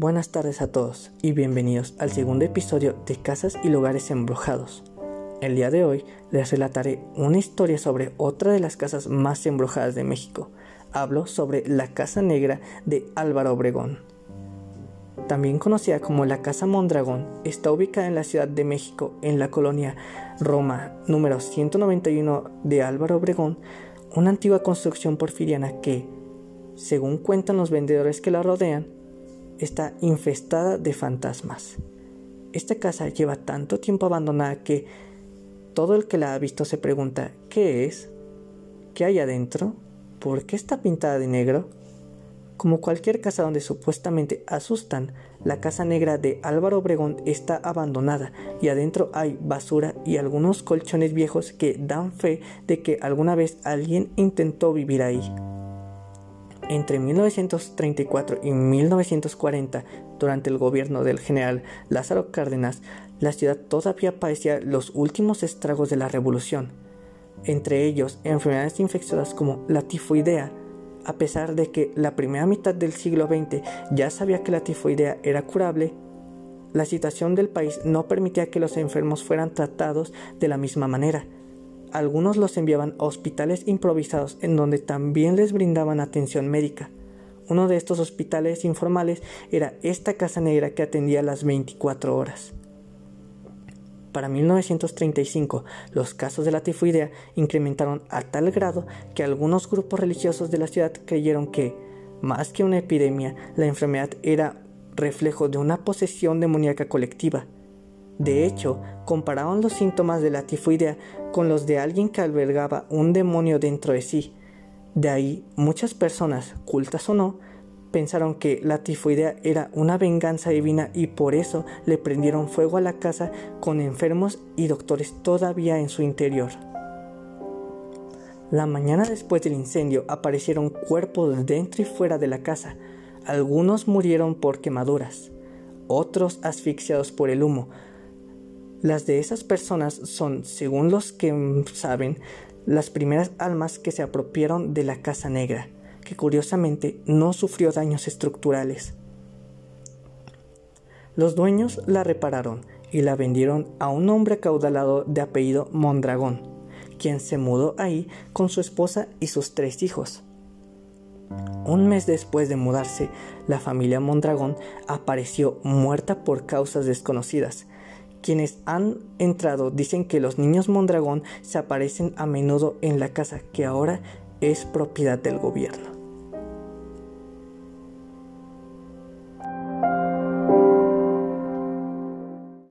Buenas tardes a todos y bienvenidos al segundo episodio de Casas y Lugares Embrujados. El día de hoy les relataré una historia sobre otra de las casas más embrujadas de México. Hablo sobre la Casa Negra de Álvaro Obregón. También conocida como la Casa Mondragón, está ubicada en la Ciudad de México, en la colonia Roma número 191 de Álvaro Obregón, una antigua construcción porfiriana que, según cuentan los vendedores que la rodean, está infestada de fantasmas. Esta casa lleva tanto tiempo abandonada que todo el que la ha visto se pregunta ¿qué es? ¿Qué hay adentro? ¿Por qué está pintada de negro? Como cualquier casa donde supuestamente asustan, la casa negra de Álvaro Obregón está abandonada y adentro hay basura y algunos colchones viejos que dan fe de que alguna vez alguien intentó vivir ahí. Entre 1934 y 1940, durante el gobierno del general Lázaro Cárdenas, la ciudad todavía padecía los últimos estragos de la revolución, entre ellos enfermedades infecciosas como la tifoidea, a pesar de que la primera mitad del siglo XX ya sabía que la tifoidea era curable, la situación del país no permitía que los enfermos fueran tratados de la misma manera algunos los enviaban a hospitales improvisados en donde también les brindaban atención médica. Uno de estos hospitales informales era esta Casa Negra que atendía las 24 horas. Para 1935, los casos de la tifoidea incrementaron a tal grado que algunos grupos religiosos de la ciudad creyeron que, más que una epidemia, la enfermedad era reflejo de una posesión demoníaca colectiva. De hecho, compararon los síntomas de la tifoidea con los de alguien que albergaba un demonio dentro de sí. De ahí, muchas personas, cultas o no, pensaron que la tifoidea era una venganza divina y por eso le prendieron fuego a la casa con enfermos y doctores todavía en su interior. La mañana después del incendio aparecieron cuerpos dentro y fuera de la casa. Algunos murieron por quemaduras, otros asfixiados por el humo, las de esas personas son, según los que saben, las primeras almas que se apropiaron de la Casa Negra, que curiosamente no sufrió daños estructurales. Los dueños la repararon y la vendieron a un hombre acaudalado de apellido Mondragón, quien se mudó ahí con su esposa y sus tres hijos. Un mes después de mudarse, la familia Mondragón apareció muerta por causas desconocidas quienes han entrado dicen que los niños Mondragón se aparecen a menudo en la casa que ahora es propiedad del gobierno.